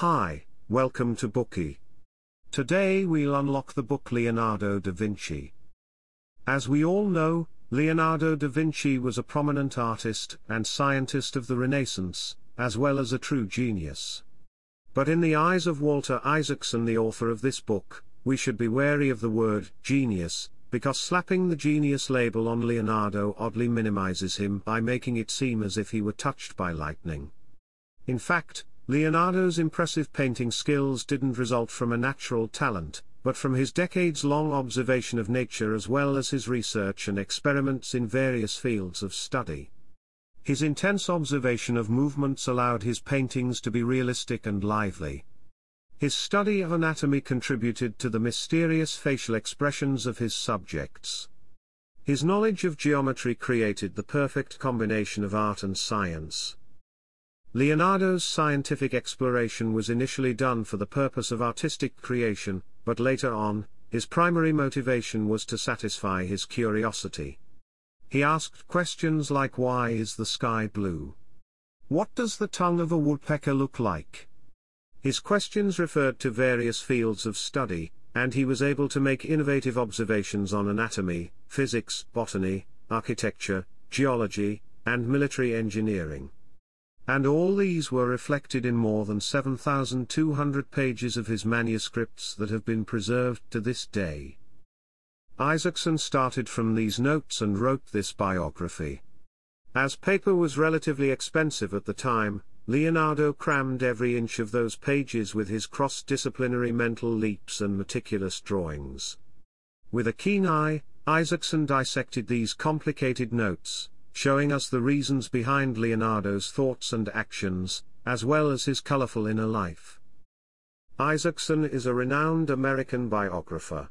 Hi, welcome to Bookey. Today we'll unlock the book Leonardo da Vinci. As we all know, Leonardo da Vinci was a prominent artist and scientist of the Renaissance, as well as a true genius. But in the eyes of Walter Isaacson, the author of this book, we should be wary of the word genius, because slapping the genius label on Leonardo oddly minimizes him by making it seem as if he were touched by lightning. In fact, Leonardo's impressive painting skills didn't result from a natural talent, but from his decades-long observation of nature as well as his research and experiments in various fields of study. His intense observation of movements allowed his paintings to be realistic and lively. His study of anatomy contributed to the mysterious facial expressions of his subjects. His knowledge of geometry created the perfect combination of art and science. Leonardo's scientific exploration was initially done for the purpose of artistic creation, but later on, his primary motivation was to satisfy his curiosity. He asked questions like why is the sky blue? What does the tongue of a woodpecker look like? His questions referred to various fields of study, and he was able to make innovative observations on anatomy, physics, botany, architecture, geology, and military engineering. And all these were reflected in more than 7,200 pages of his manuscripts that have been preserved to this day. Isaacson started from these notes and wrote this biography. As paper was relatively expensive at the time, Leonardo crammed every inch of those pages with his cross-disciplinary mental leaps and meticulous drawings. With a keen eye, Isaacson dissected these complicated notes, showing us the reasons behind Leonardo's thoughts and actions, as well as his colorful inner life. Isaacson is a renowned American biographer.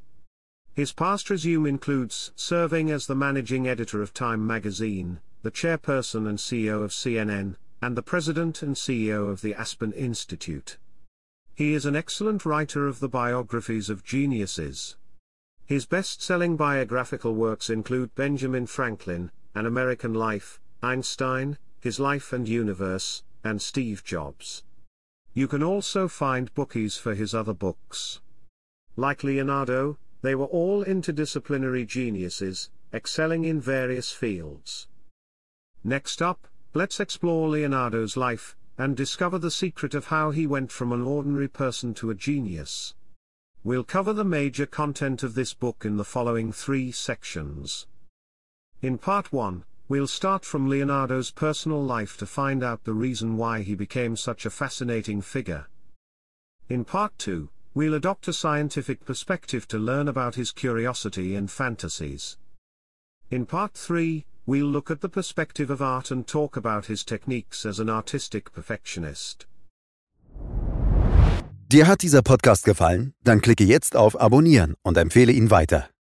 His past resume includes serving as the managing editor of Time magazine, the chairperson and CEO of CNN, and the president and CEO of the Aspen Institute. He is an excellent writer of the biographies of geniuses. His best-selling biographical works include Benjamin Franklin, an American Life, Einstein, His Life and Universe, and Steve Jobs. You can also find Bookeys for his other books. Like Leonardo, they were all interdisciplinary geniuses, excelling in various fields. Next up, let's explore Leonardo's life, and discover the secret of how he went from an ordinary person to a genius. We'll cover the major content of this book in the following three sections. In part 1, we'll start from Leonardo's personal life to find out the reason why he became such a fascinating figure. In part 2, we'll adopt a scientific perspective to learn about his curiosity and fantasies. In part 3, we'll look at the perspective of art and talk about his techniques as an artistic perfectionist. Dir hat dieser Podcast gefallen? Dann klicke jetzt auf Abonnieren und empfehle ihn weiter.